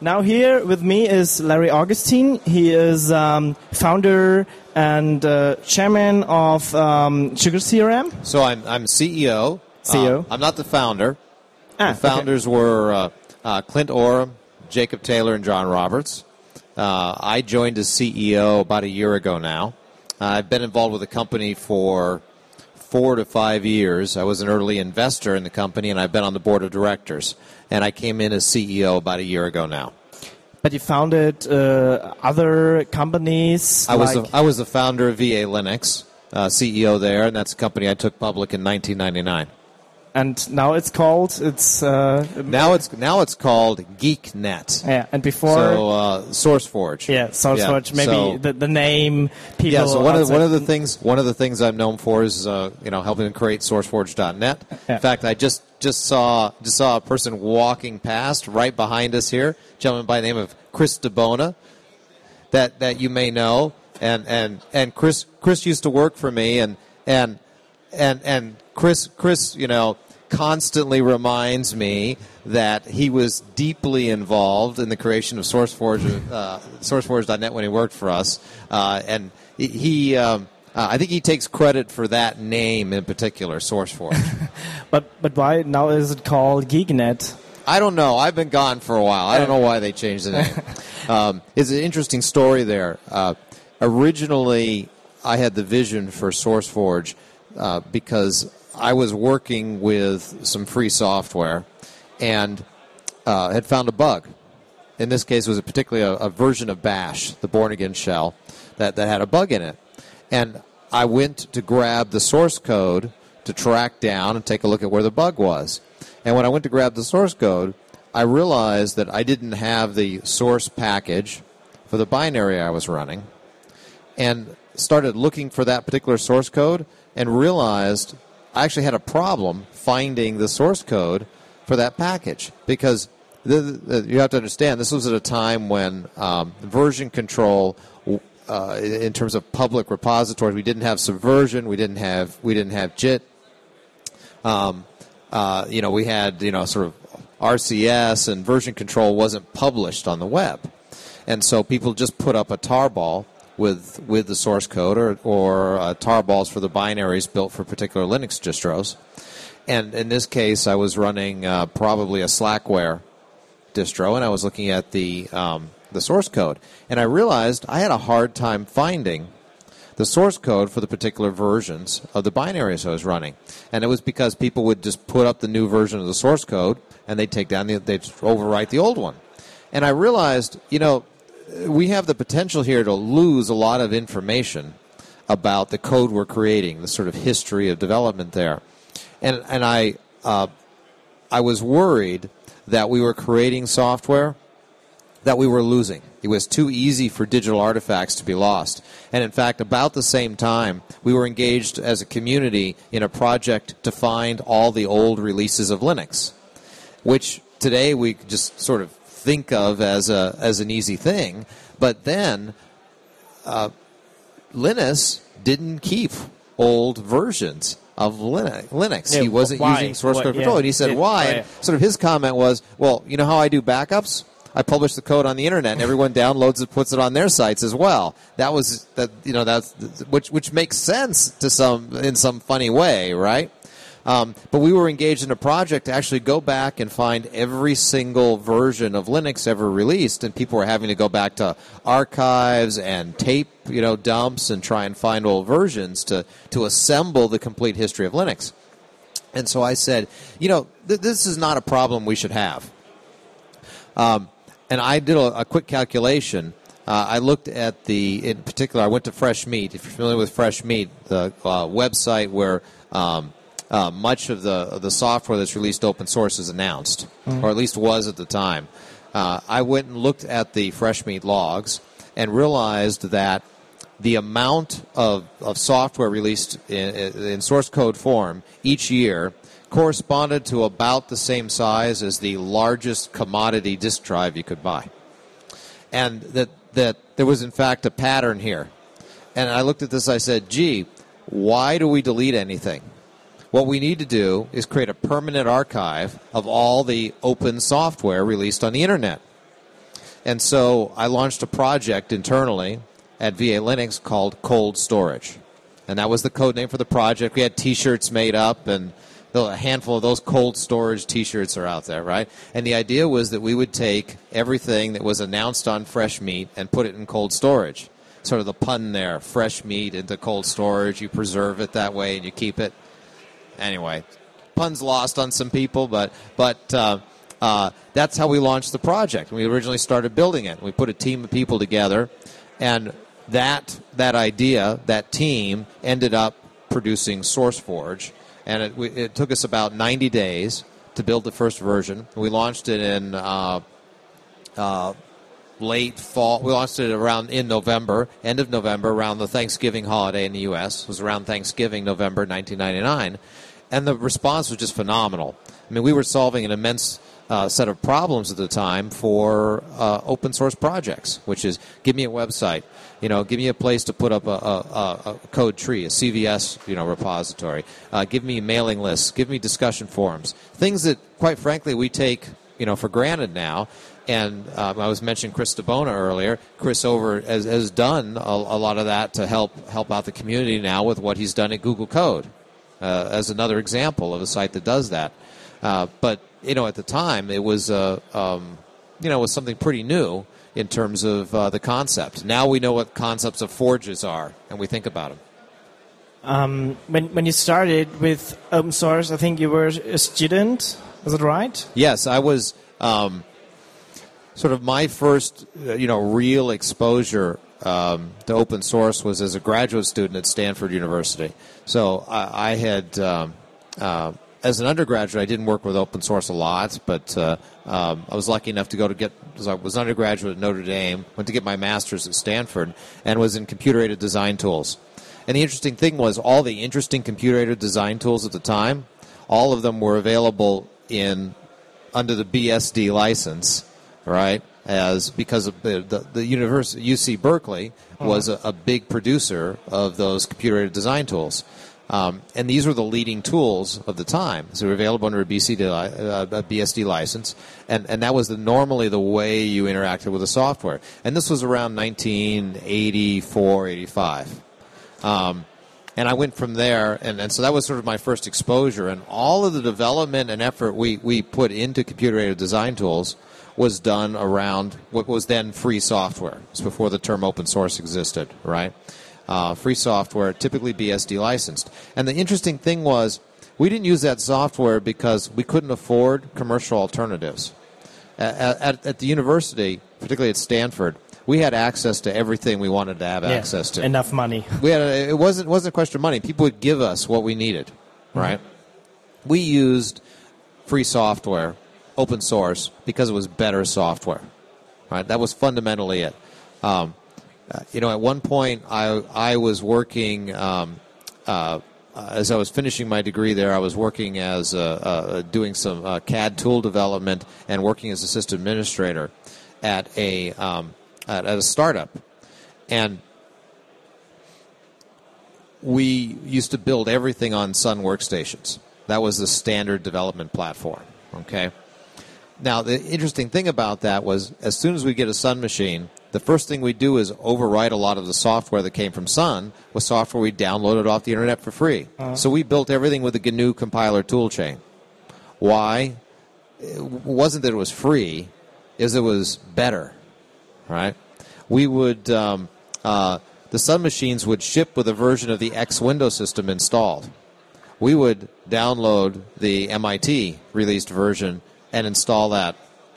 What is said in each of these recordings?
Now here with me is Larry Augustin. He is um, founder and uh, chairman of um, Sugar CRM. So I'm I'm CEO. CEO. Uh, I'm not the founder. Ah, the founders were uh, uh, Clint Oram, Jacob Taylor, and John Roberts. Uh, I joined as CEO about a year ago now. I've been involved with the company for four to five years. I was an early investor in the company, and I've been on the board of directors. And I came in as CEO about a year ago now. But you founded uh, other companies. I was like- the, I was the founder of VA Linux, uh, CEO there, and that's a company I took public in 1999. And now it's called it's uh, Now it's now it's called GeekNet. yeah. And before So uh, SourceForge. yeah, SourceForge. maybe so- the, the name people. yeah. So one of the, one of the things one of the things I'm known for is uh, you know helping create SourceForge.net. Yeah. In fact, I just just saw just saw a person walking past right behind us here, a gentleman by the name of Chris DiBona, that that you may know, and and and Chris Chris used to work for me, and and and and Chris Chris you know constantly reminds me that he was deeply involved in the creation of SourceForge uh, SourceForge.net when he worked for us, uh, and he. he um, uh, I think he takes credit for that name in particular, SourceForge. But but why now is it called GeekNet? I don't know. I've been gone for a while. I don't know why they changed the name. um, it's an interesting story there. Uh, originally, I had the vision for SourceForge uh, because I was working with some free software and uh, had found a bug. In this case, it was a particularly a, a version of Bash, the Bourne again shell, that, that had a bug in it. And I went to grab the source code to track down and take a look at where the bug was. And when I went to grab the source code, I realized that I didn't have the source package for the binary I was running and started looking for that particular source code and realized I actually had a problem finding the source code for that package because the, the, you have to understand this was at a time when um, version control uh, in terms of public repositories we didn't have subversion we didn't have we didn't have Git. Um, uh, you know we had you know sort of RCS and version control wasn't published on the web. And so people just put up a tarball with with the source code or or uh, tarballs for the binaries built for particular Linux distros. And in this case, I was running uh, probably a Slackware distro, and I was looking at the um, the source code, and I realized I had a hard time finding the source code for the particular versions of the binaries I was running, and it was because people would just put up the new version of the source code, and they'd take down the they'd overwrite the old one, and I realized, you know, we have the potential here to lose a lot of information about the code we're creating, the sort of history of development there, and and I uh, I was worried that we were creating software that we were losing. It was too easy for digital artifacts to be lost. And in fact, about the same time, we were engaged as a community in a project to find all the old releases of Linux, which today we just sort of think of as a as an easy thing. But then, uh, Linus didn't keep old versions of Linux. Linux. Yeah, he wasn't why? using source What- code yeah. control, and he said Yeah, why. right. And sort of his comment was, "Well, you know how I do backups." I publish the code on the internet, and everyone downloads it, puts it on their sites as well. That was that, you know, that's which which makes sense to some in some funny way, right? Um, but we were engaged in a project to actually go back and find every single version of Linux ever released, and people were having to go back to archives and tape, you know, dumps and try and find old versions to to assemble the complete history of Linux. And so I said, you know, th- this is not a problem we should have. Um, and I did a, a quick calculation. Uh, I looked at the, in particular, I went to Fresh Meat. If you're familiar with Fresh Meat, the uh, website where um, uh, much of the of the software that's released open source is announced, or at least was at the time. Uh, I went and looked at the Fresh Meat logs and realized that the amount of, of software released in, in source code form each year corresponded to about the same size as the largest commodity disk drive you could buy. And that, that there was, in fact, a pattern here. And I looked at this, I said, gee, why do we delete anything? What we need to do is create a permanent archive of all the open software released on the internet. And so I launched a project internally at VA Linux called Cold Storage. And that was the code name for the project. We had t shirts made up, and a handful of those cold storage t shirts are out there, right? And the idea was that we would take everything that was announced on fresh meat and put it in cold storage. Sort of the pun there fresh meat into cold storage. You preserve it that way and you keep it. Anyway, pun's lost on some people, but, but, uh, uh, that's how we launched the project. We originally started building it. We put a team of people together, and that that idea, that team, ended up producing SourceForge, and it, it took us about 90 days to build the first version. We launched it in uh, uh, late fall. We launched it around in November, end of November, around the Thanksgiving holiday in the U.S. It was around Thanksgiving, November 1999, and the response was just phenomenal. I mean, we were solving an immense uh, set of problems at the time for uh, open source projects, which is give me a website, you know, give me a place to put up a, a, a code tree, a CVS, you know, repository. Uh, give me mailing lists, give me discussion forums, things that, quite frankly, we take you know for granted now. And um, I was mentioning Chris DiBona earlier. Chris over has, has done a, a, lot of that to help help out the community now with what he's done at Google Code, uh, as another example of a site that does that. Uh, but you know, at the time, it was uh, um, you know, was something pretty new in terms of uh, the concept. Now we know what concepts of forges are, and we think about them. Um, when when you started with open source, I think you were a student. Is that right? Yes, I was. Um, sort of my first, uh, you know, real exposure um, to open source was as a graduate student at Stanford University. So I, I had. Um, uh, as an undergraduate, I didn't work with open source a lot, but uh, um, I was lucky enough to go to get. I was an undergraduate at Notre Dame, went to get my master's at Stanford, and was in computer-aided design tools. And the interesting thing was, all the interesting computer-aided design tools at the time, all of them were available in under the BSD license, right? As because of the the, the university UC Berkeley was a, a big producer of those computer-aided design tools. Um, and these were the leading tools of the time. So they were available under a, BCD, uh, a BSD license, and, and that was the, normally the way you interacted with the software. And this was around 1984, 85. Um, and I went from there, and, and so that was sort of my first exposure. And all of the development and effort we, we put into computer-aided design tools was done around what was then free software. It's before the term open source existed, right? uh, free software, typically BSD licensed. And the interesting thing was, we didn't use that software because we couldn't afford commercial alternatives. At, at, at the university, particularly at Stanford, we had access to everything we wanted to have yeah, access to. Enough money. We had a, it wasn't wasn't a question of money. People would give us what we needed, mm-hmm. right? Mm-hmm. We used free software, open source, because it was better software, right? That was fundamentally it. Um, uh, you know, at one point, I I was working. Um, uh, as I was finishing my degree there, I was working as doing some uh, CAD tool development and working as a system administrator at a um, at, at a startup, and we used to build everything on Sun workstations. That was the standard development platform. Okay. Now the interesting thing about that was, as soon as we get a Sun machine, the first thing we do is overwrite a lot of the software that came from Sun with software we downloaded off the internet for free. Uh-huh. So we built everything with the GNU compiler toolchain. Why? It wasn't that it was free, is it was better, right? We would um, uh, the Sun machines would ship with a version of the X window system installed. We would download the MIT released version and install that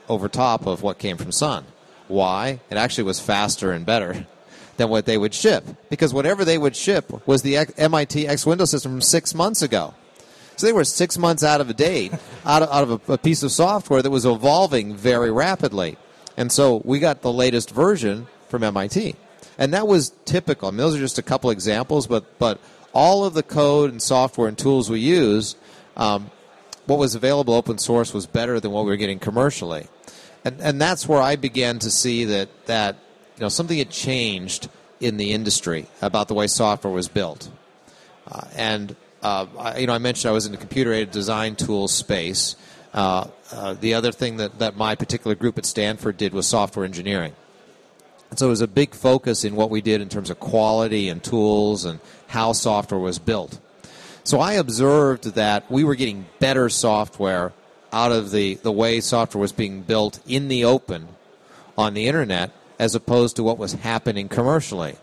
over top of what came from Sun. Why? It actually was faster and better than what they would ship because whatever they would ship was the MIT X Window system from six months ago. So they were six months out of a date, out of, out of a, a piece of software that was evolving very rapidly. And so we got the latest version from MIT. And that was typical. I mean, those are just a couple examples, but, but all of the code and software and tools we use, um, what was available open source was better than what we were getting commercially and and that's where I began to see that that you know something had changed in the industry about the way software was built, uh, and uh, I, you know I mentioned I was in the computer aided design tools space. Uh, uh, the other thing that, that my particular group at Stanford did was software engineering. And so it was a big focus in what we did in terms of quality and tools and how software was built. So I observed that we were getting better software out of the, the way software was being built in the open on the internet as opposed to what was happening commercially.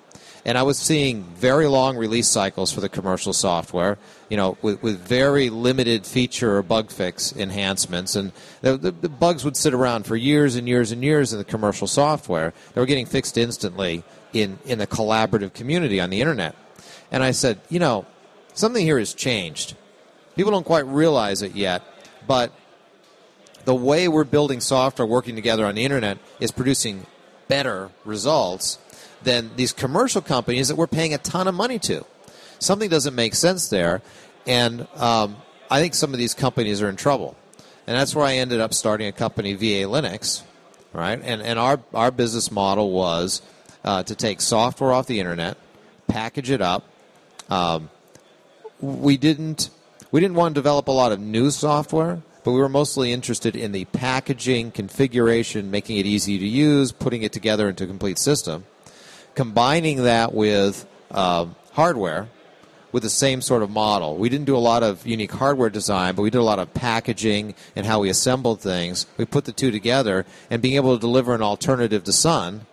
And I was seeing very long release cycles for the commercial software, you know, with, with very limited feature or bug fix enhancements. And the, the, the bugs would sit around for years and years and years in the commercial software. They were getting fixed instantly in, in the collaborative community on the internet. And I said, you know, something here has changed. People don't quite realize it yet, but the way we're building software working together on the internet is producing better results than these commercial companies that we're paying a ton of money to. Something doesn't make sense there, and um, I think some of these companies are in trouble. And that's where I ended up starting a company, VA Linux, right? And, and our, our business model was uh, to take software off the internet, package it up. Um, we didn't we didn't want to develop a lot of new software, but we were mostly interested in the packaging, configuration, making it easy to use, putting it together into a complete system combining that with uh, hardware with the same sort of model. We didn't do a lot of unique hardware design, but we did a lot of packaging and how we assembled things. We put the two together and being able to deliver an alternative to Sun,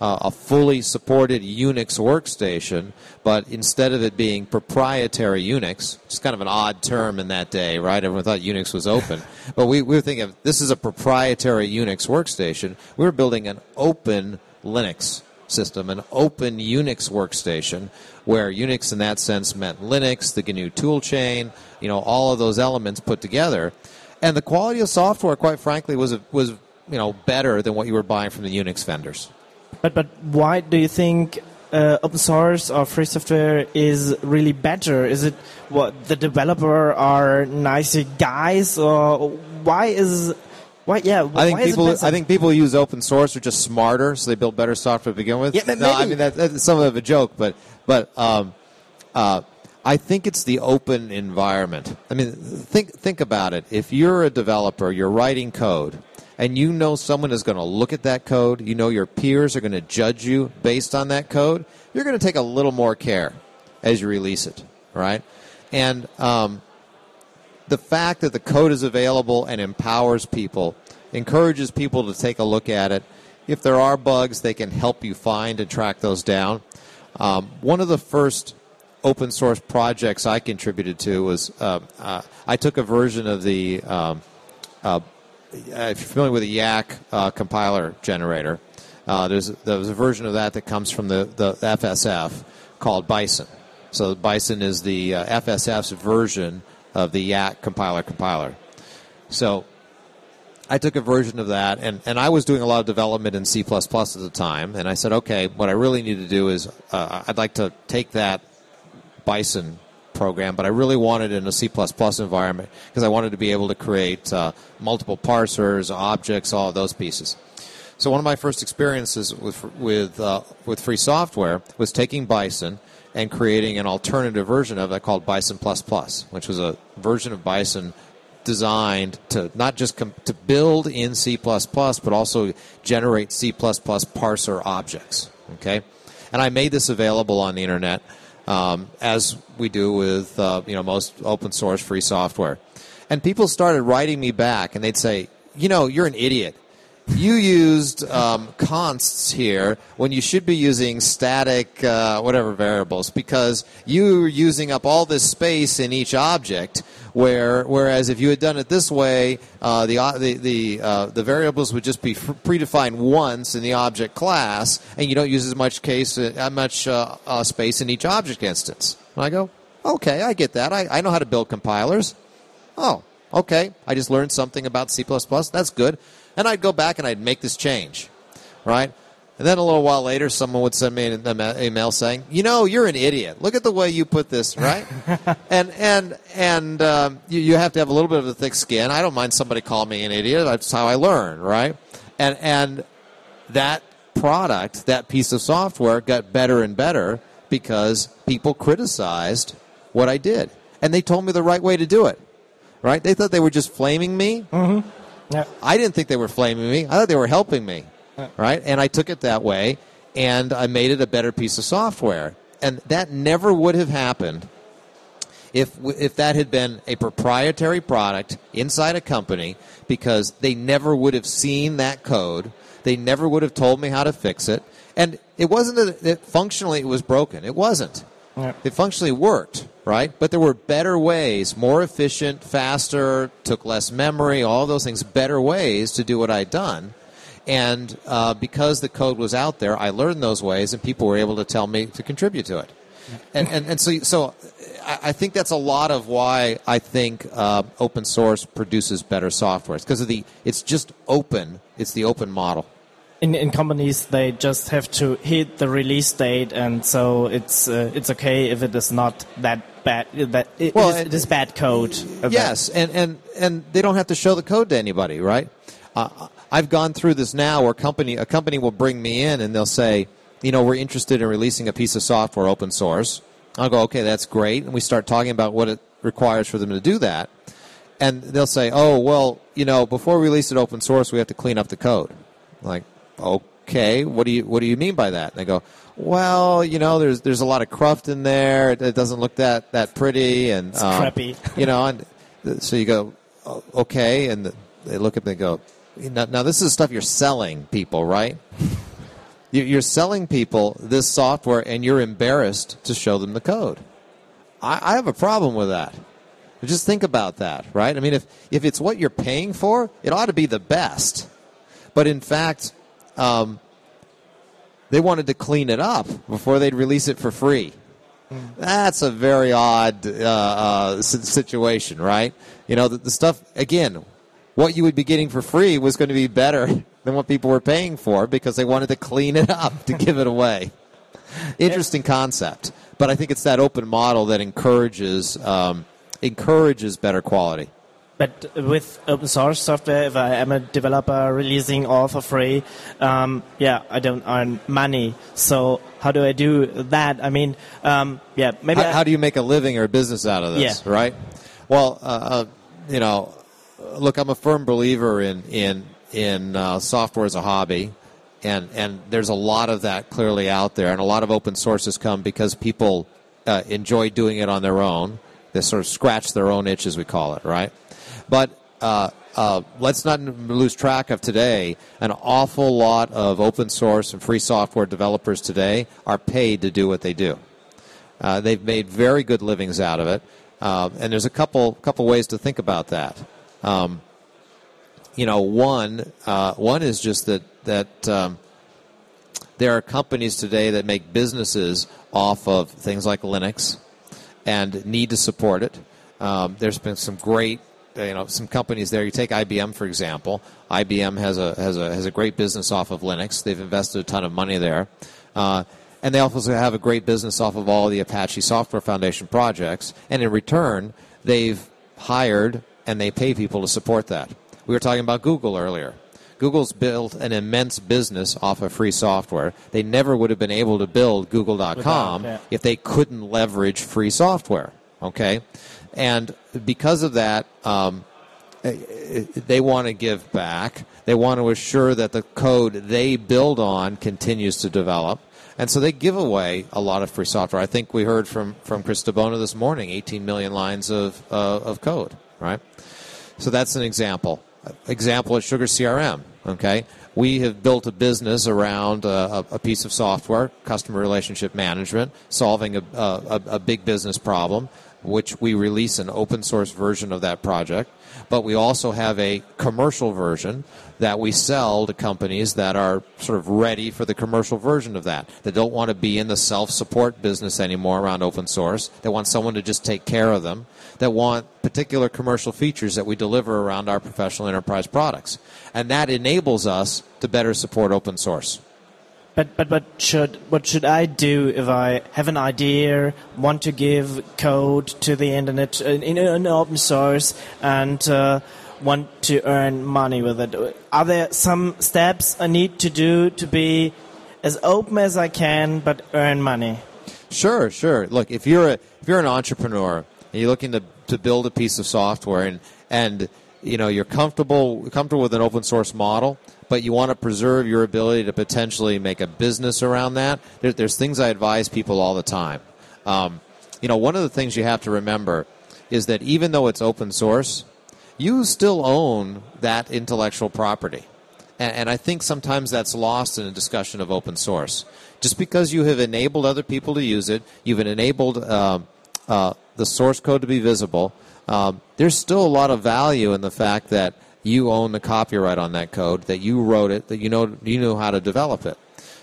uh, a fully supported Unix workstation, but instead of it being proprietary Unix, it's kind of an odd term in that day, right? Everyone thought Unix was open. but we, we were thinking of this is a proprietary Unix workstation. We were building an open Linux system, an open Unix workstation, where Unix in that sense meant Linux, the GNU toolchain, you know, all of those elements put together. And the quality of software, quite frankly, was was you know better than what you were buying from the Unix vendors. But but why do you think uh, open source or free software is really better? Is it what the developer are nicer guys, or why is why? Yeah. I think people. I think people use open source are just smarter, so they build better software to begin with. Yeah, maybe. No, I mean that, that's some of a joke, but but um, uh, I think it's the open environment. I mean, think think about it. If you're a developer, you're writing code, and you know someone is going to look at that code, you know your peers are going to judge you based on that code. You're going to take a little more care as you release it, right? And um, the fact that the code is available and empowers people encourages people to take a look at it. If there are bugs, they can help you find and track those down. Um, one of the first open source projects I contributed to was uh, uh, I took a version of the, um, uh, if you're familiar with the Yacc uh, compiler generator, uh, there's, there's a version of that that comes from the, the FSF called Bison. So Bison is the uh, FSF's version of the Yacc compiler compiler. So I took a version of that, and, and I was doing a lot of development in C++ at the time, and I said, okay, what I really need to do is uh, I'd like to take that Bison program, but I really wanted it in a C++ environment because I wanted to be able to create uh, multiple parsers, objects, all of those pieces. So one of my first experiences with with uh, with free software was taking Bison and creating an alternative version of it called Bison Plus which was a version of Bison designed to not just com- to build in C++, but also generate C++ parser objects. Okay, and I made this available on the internet um, as we do with uh, you know most open source free software. And people started writing me back, and they'd say, "You know, you're an idiot you used um, consts here when you should be using static uh, whatever variables because you're using up all this space in each object where whereas if you had done it this way uh, the uh, the the, uh, the variables would just be predefined once in the object class and you don't use as much case uh, much uh, space in each object instance. And I go okay I get that. I, I know how to build compilers. Oh okay. I just learned something about C++ that's good and I'd go back and I'd make this change, right? And then a little while later, someone would send me an email saying, "You know, you're an idiot. Look at the way you put this, right?" and and and um, you, you have to have a little bit of a thick skin. I don't mind somebody calling me an idiot. That's how I learn, right? And and that product, that piece of software, got better and better because people criticized what I did, and they told me the right way to do it. right? They thought they were just flaming me. Yeah. I didn't think they were flaming me. I thought they were helping me, right? And I took it that way, and I made it a better piece of software. And that never would have happened if if that had been a proprietary product inside a company, because they never would have seen that code. They never would have told me how to fix it. And it wasn't that it, functionally it was broken. It wasn't. Yeah. It functionally worked, right? But there were better ways, more efficient, faster, took less memory, all those things, better ways to do what I'd done. And uh, because the code was out there, I learned those ways, and people were able to tell me to contribute to it. And, and, and so, so I, think that's a lot of why I think uh, open source produces better software. It's because of the, it's just open. It's the open model. In, in companies they just have to hit the release date and so it's uh, it's okay if it is not that bad that it, Well, it, is, it is bad code. Yes, and, and, and they don't have to show the code to anybody, right? Uh, I've gone through this now where company a company will bring me in and they'll say, you know, we're interested in releasing a piece of software open source. I'll go, okay, that's great, and we start talking about what it requires for them to do that, and they'll say, oh, well, you know, before we release it open source, we have to clean up the code. Like, okay, what do you what do you mean by that? And they go, well, you know, there's there's a lot of cruft in there. It, it doesn't look that that pretty, and It's um, crappy. you know, and th- so you go, "O- okay, and they look at me and go, now, now this is stuff you're selling people, right? You- You're selling people this software, and you're embarrassed to show them the code. I, I have a problem with that. Just think about that, right? I mean, if if it's what you're paying for, it ought to be the best. But in fact, um, they wanted to clean it up before they'd release it for free. That's a very odd uh, uh, situation, right? You know, the, the stuff again, what you would be getting for free was going to be better than what people were paying for because they wanted to clean it up to give it away. Interesting concept, but I think it's that open model that encourages um, encourages better quality. But with open source software, if I am a developer releasing all for free, um, yeah, I don't earn money. So how do I do that? I mean, um, yeah, maybe. How, I- how do you make a living or a business out of this? Yeah. Right. Well, uh, uh, you know, look, I'm a firm believer in in in uh, software as a hobby, and and there's a lot of that clearly out there, and a lot of open sources come because people uh, enjoy doing it on their own. They sort of scratch their own itch, as we call it, right? But uh, uh, let's not lose track of today. An awful lot of open source and free software developers today are paid to do what they do. Uh, they've made very good livings out of it, uh, and there's a couple couple ways to think about that. Um, you know, one uh, one is just that that um, there are companies today that make businesses off of things like Linux and need to support it. Um, there's been some great, you know, some companies there. You take IBM for example. IBM has a has a has a great business off of Linux. They've invested a ton of money there, uh, and they also have a great business off of all the Apache Software Foundation projects. And in return, they've hired and they pay people to support that. We were talking about Google earlier. Google's built an immense business off of free software. They never would have been able to build Google.com Without, yeah. if they couldn't leverage free software. Okay, and because of that, um, eh, eh, they want to give back. They want to assure that the code they build on continues to develop. And so they give away a lot of free software. I think we heard from, from Chris DiBona this morning 18 million lines of, uh, of code, right? So that's an example. Example at Sugar CRM. Okay, we have built a business around uh, a, a piece of software, customer relationship management, solving a, a, a big business problem, which we release an open source version of that project. But we also have a commercial version that we sell to companies that are sort of ready for the commercial version of that. That don't want to be in the self support business anymore around open source. They want someone to just take care of them. That want particular commercial features that we deliver around our professional enterprise products. And that enables us to better support open source. But but but should what should I do if I have an idea, want to give code to the internet in, in, in open source, and uh, want to earn money with it? Are there some steps I need to do to be as open as I can, but earn money? Sure, sure. Look, if you're a if you're an entrepreneur and you're looking to, to build a piece of software and and you know you're comfortable comfortable with an open source model, but you want to preserve your ability to potentially make a business around that. There, there's things I advise people all the time. Um, you know, one of the things you have to remember is that even though it's open source, you still own that intellectual property. And, and I think sometimes that's lost in a discussion of open source. Just because you have enabled other people to use it, you've enabled uh, uh, the source code to be visible, um, there's still a lot of value in the fact that you own the copyright on that code, that you wrote it, that you know you know how to develop it.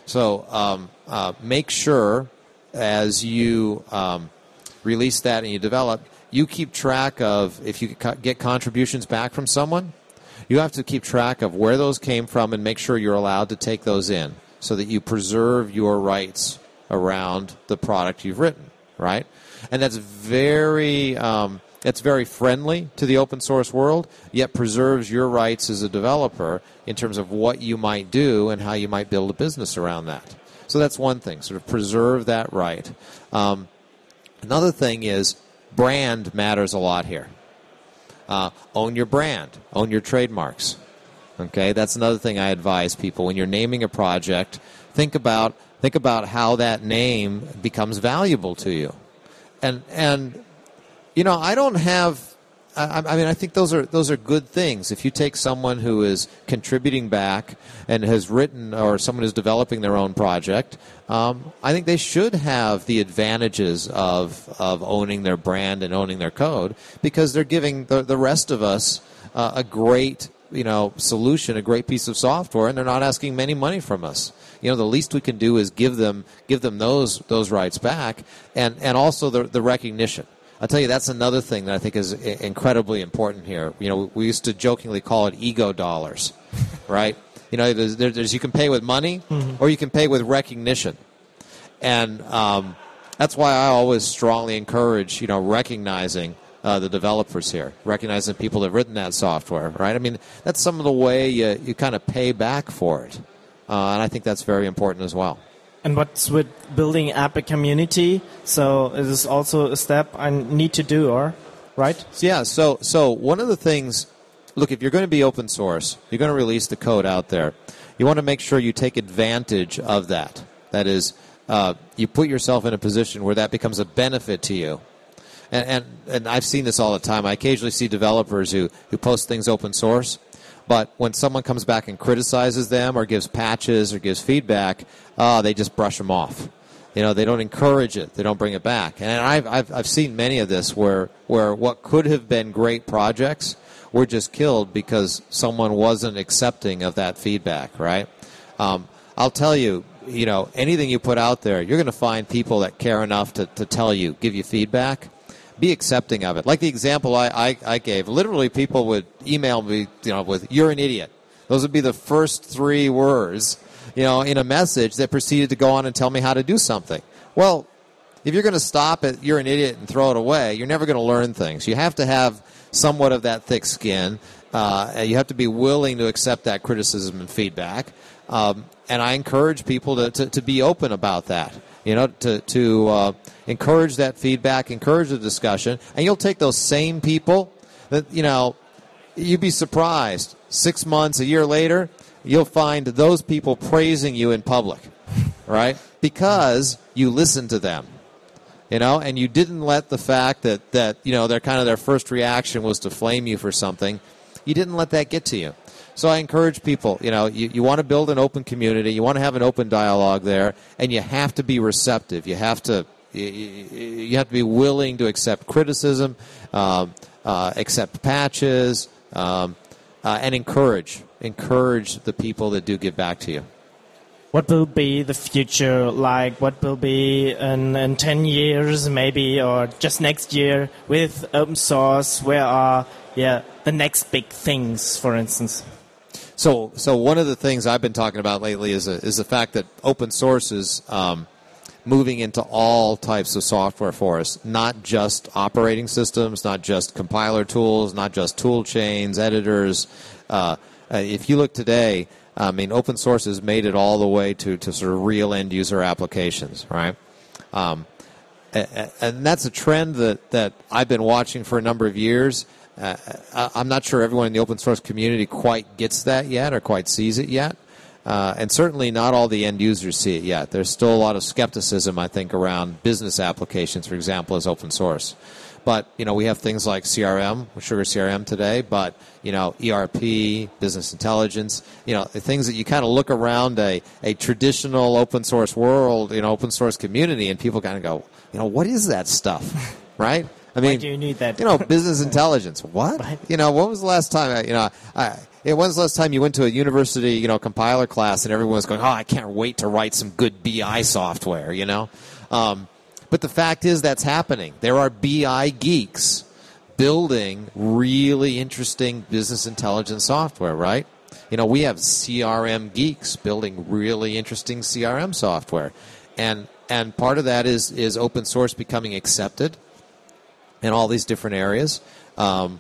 So um, uh, make sure as you um, release that and you develop, you keep track of if you get contributions back from someone. You have to keep track of where those came from and make sure you're allowed to take those in, so that you preserve your rights around the product you've written. Right, and that's very um, that's very friendly to the open source world, yet preserves your rights as a developer in terms of what you might do and how you might build a business around that. So that's one thing, sort of preserve that right. Um, another thing is brand matters a lot here. Uh, own your brand, own your trademarks. Okay, that's another thing I advise people when you're naming a project. Think about think about how that name becomes valuable to you, and and you know, I don't have. I, I, mean, I think those are those are good things. If you take someone who is contributing back and has written, or someone who's developing their own project, um, I think they should have the advantages of of owning their brand and owning their code because they're giving the, the rest of us uh, a great you know solution, a great piece of software, and they're not asking many money from us. You know, the least we can do is give them give them those those rights back, and and also the the recognition. I'll tell you, that's another thing that I think is incredibly important here. You know, we used to jokingly call it ego dollars, right? You know, there's, there's, you can pay with money mm-hmm. or you can pay with recognition. And um, that's why I always strongly encourage, you know, recognizing uh, the developers here, recognizing people that have written that software, right? I mean, that's some of the way you, you kind of pay back for it. Uh, and I think that's very important as well. And what's with building app a community? So is this also a step I need to do, or right? Yeah. So so one of the things, look, if you're going to be open source, you're going to release the code out there. You want to make sure you take advantage of that. That is, uh, you put yourself in a position where that becomes a benefit to you. And, and and I've seen this all the time. I occasionally see developers who who post things open source but when someone comes back and criticizes them or gives patches or gives feedback, uh, they just brush them off. You know, they don't encourage it. They don't bring it back. And I've, I've, I've seen many of this where, where what could have been great projects were just killed because someone wasn't accepting of that feedback, right? Um, I'll tell you, you know, anything you put out there, you're going to find people that care enough to, to tell you, give you feedback be accepting of it. Like the example I, I, I, gave, literally people would email me, you know, with "You're an idiot." Those would be the first three words, you know, in a message that proceeded to go on and tell me how to do something. Well, if you're going to stop at "You're an idiot" and throw it away, you're never going to learn things. You have to have somewhat of that thick skin. Uh, you have to be willing to accept that criticism and feedback. Um, and I encourage people to, to, to be open about that you know, to, to uh, encourage that feedback, encourage the discussion, and you'll take those same people that, you know, you'd be surprised. Six months, a year later, you'll find those people praising you in public, right? Because you listened to them, you know, and you didn't let the fact that, that you know, their kind of their first reaction was to flame you for something, you didn't let that get to you. So I encourage people, you know, you, you want to build an open community, you want to have an open dialogue there, and you have to be receptive. You have to you, you have to be willing to accept criticism, um, uh, accept patches, um, uh, and encourage encourage the people that do give back to you. What will be the future like? What will be in, in 10 years, maybe, or just next year with open source? Where are yeah, the next big things, for instance? So, so one of the things I've been talking about lately is a, is the fact that open source is um, moving into all types of software for us, not just operating systems, not just compiler tools, not just tool chains, editors. Uh, uh if you look today, I mean, open source has made it all the way to, to sort of real end user applications, right? Um, and that's a trend that, that I've been watching for a number of years. Uh, I- I'm not sure everyone in the open source community quite gets that yet or quite sees it yet. Uh, and certainly not all the end users see it yet. There's still a lot of skepticism, I think, around business applications, for example, as open source. But you know, we have things like CRM, Sugar CRM today, but you know, ERP, business intelligence, you know, things that you kind of look around a, a traditional open source world, you know, open source community, and people kind of go, you know, what is that stuff, right? I do you need that? You know, business intelligence. What? Right. You know, when was the last time? I, you know, I, yeah, the last time you went to a university, you know, compiler class and everyone was going, "Oh, I can't wait to write some good BI software," you know? Um, but the fact is that's happening. There are BI geeks building really interesting business intelligence software, right? You know, we have CRM geeks building really interesting CRM software. And and part of that is is open source becoming accepted in all these different areas. Um,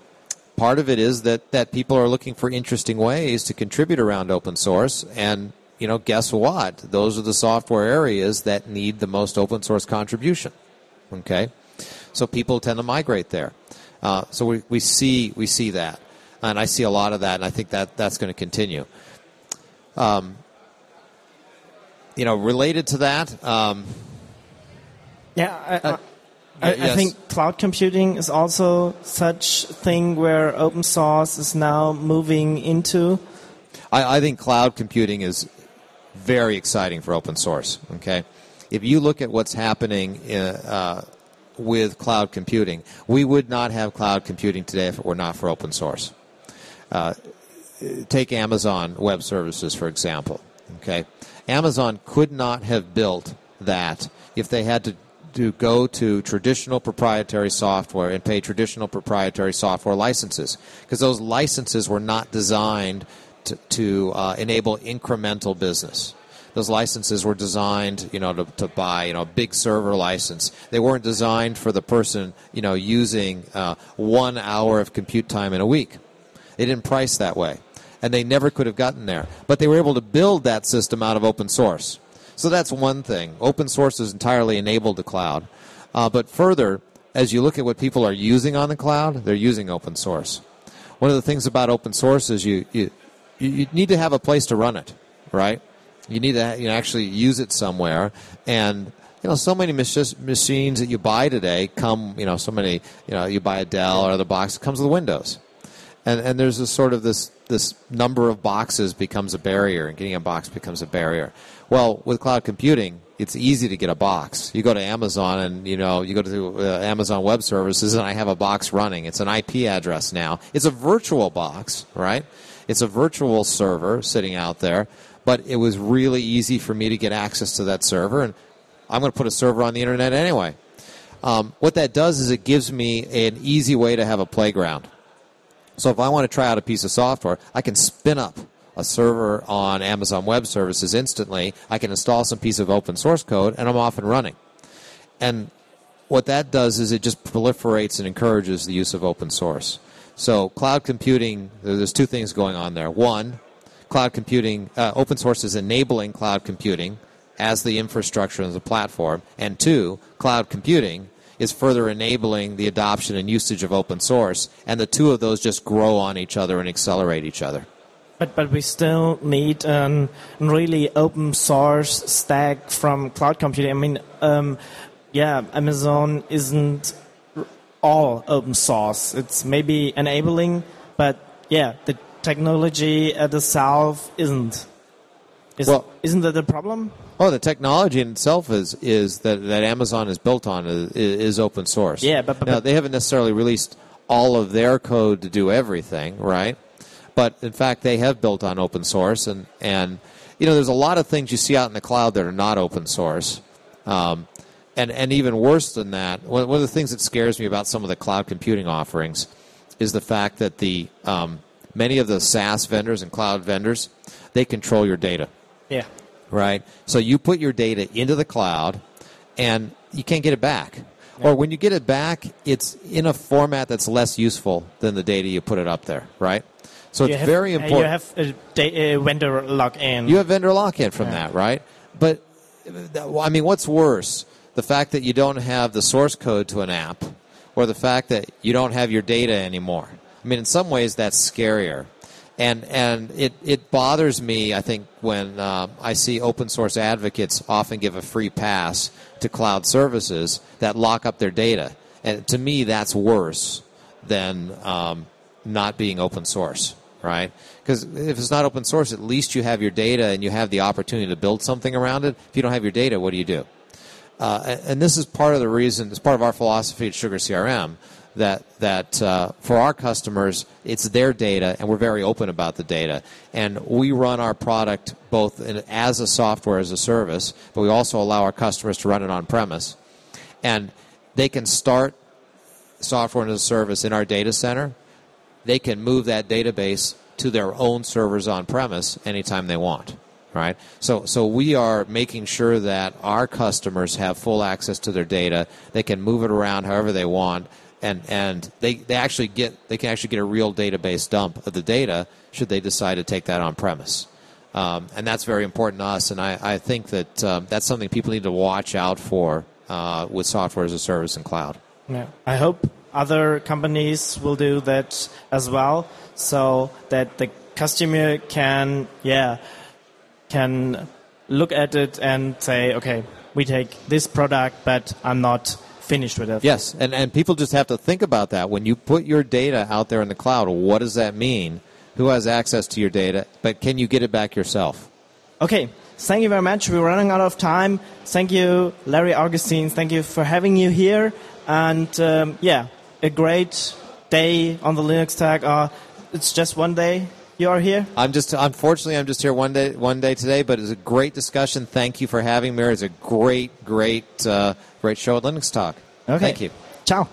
part of it is that, that people are looking for interesting ways to contribute around open source. And, you know, guess what? Those are the software areas that need the most open source contribution. Okay? So people tend to migrate there. Uh, so we, we, see, we see that. And I see a lot of that, and I think that that's going to continue. Um, you know, related to that, um, Yeah, I, Uh, I, I yes. think cloud computing is also such thing where open source is now moving into. I, I think cloud computing is very exciting for open source. Okay, if you look at what's happening in, uh, with cloud computing, we would not have cloud computing today if it were not for open source. Uh, take Amazon Web Services for example. Okay, Amazon could not have built that if they had to to go to traditional proprietary software and pay traditional proprietary software licenses because those licenses were not designed to, to uh, enable incremental business. Those licenses were designed, you know, to, to buy, you know, a big server license. They weren't designed for the person, you know, using uh, one hour of compute time in a week. They didn't price that way, and they never could have gotten there. But they were able to build that system out of open source. So that's one thing. Open source is entirely enabled the cloud. Uh, but further, as you look at what people are using on the cloud, they're using open source. One of the things about open source is you, you, you need to have a place to run it, right? You need to you know, actually use it somewhere. And you know, so many mach- machines that you buy today come, you know, so many, you know, you buy a Dell or other box, it comes with Windows and and there's a sort of this this number of boxes becomes a barrier, and getting a box becomes a barrier. Well, with cloud computing, it's easy to get a box. You go to Amazon, and you know you go to uh, Amazon Web Services, and I have a box running. It's an IP address now. It's a virtual box, right? It's a virtual server sitting out there, but it was really easy for me to get access to that server, and I'm going to put a server on the internet anyway. Um, what that does is it gives me an easy way to have a playground. So if I want to try out a piece of software, I can spin up a server on Amazon Web Services instantly. I can install some piece of open source code, and I'm off and running. And what that does is it just proliferates and encourages the use of open source. So cloud computing, there's two things going on there. One, cloud computing, uh, open source is enabling cloud computing as the infrastructure and the platform. And two, cloud computing is further enabling the adoption and usage of open source. And the two of those just grow on each other and accelerate each other. But but we still need a really open source stack from cloud computing. I mean, um, yeah, Amazon isn't all open source. It's maybe enabling, but yeah, the technology itself isn't. Is, Well- isn't that the problem? Oh, the technology in itself is is that, that Amazon is built on is, is open source. Yeah, but- but- now they haven't necessarily released all of their code to do everything, right? But in fact, they have built on open source, and and you know, there's a lot of things you see out in the cloud that are not open source. Um, and and even worse than that, one, one of the things that scares me about some of the cloud computing offerings is the fact that the um, many of the SaaS vendors and cloud vendors they control your data Yeah. right? So you put your data into the cloud, and you can't get it back. Or when you get it back, it's in a format that's less useful than the data you put it up there, right? So You it's have- very uh, important. You have a, da- a vendor login. You have vendor lock-in from Yeah. that, right? But I mean, what's worse, the fact that you don't have the source code to an app, or the fact that you don't have your data anymore? I mean, in some ways, that's scarier. And, and it, it bothers me, I think, when uh, I see open source advocates often give a free pass to cloud services that lock up their data. And to me, that's worse than um, not being open source, right? Because if it's not open source, at least you have your data and you have the opportunity to build something around it. If you don't have your data, what do you do? Uh, and, this is part of the reason, it's part of our philosophy at Sugar CRM that that uh, for our customers, it's their data, and we're very open about the data. And we run our product both in, as a software as a service, but we also allow our customers to run it on premise, and they can start software as a service in our data center. They can move that database to their own servers on premise anytime they want right? So, so we are making sure that our customers have full access to their data. They can move it around however they want, and and they, they actually get they can actually get a real database dump of the data should they decide to take that on premise. Um, and that's very important to us. And I, I think that um, that's something people need to watch out for uh, with software as a service and cloud. Yeah. I hope other companies will do that as well, so that the customer can yeah can look at it and say, okay, we take this product, but I'm not finished with it. Yes, and, and people just have to think about that. When you put your data out there in the cloud, what does that mean? Who has access to your data? But can you get it back yourself? Okay, thank you very much. We're running out of time. Thank you, Larry Augustin. Thank you for having you here. And um, yeah, a great day on the LinuxTag. Uh, it's just one day you are here. I'm just unfortunately I'm just here one day one day today, but it's a great discussion. Thank you for having me. It's a great great uh, great show at LinuxTag. Okay. Thank you. Ciao.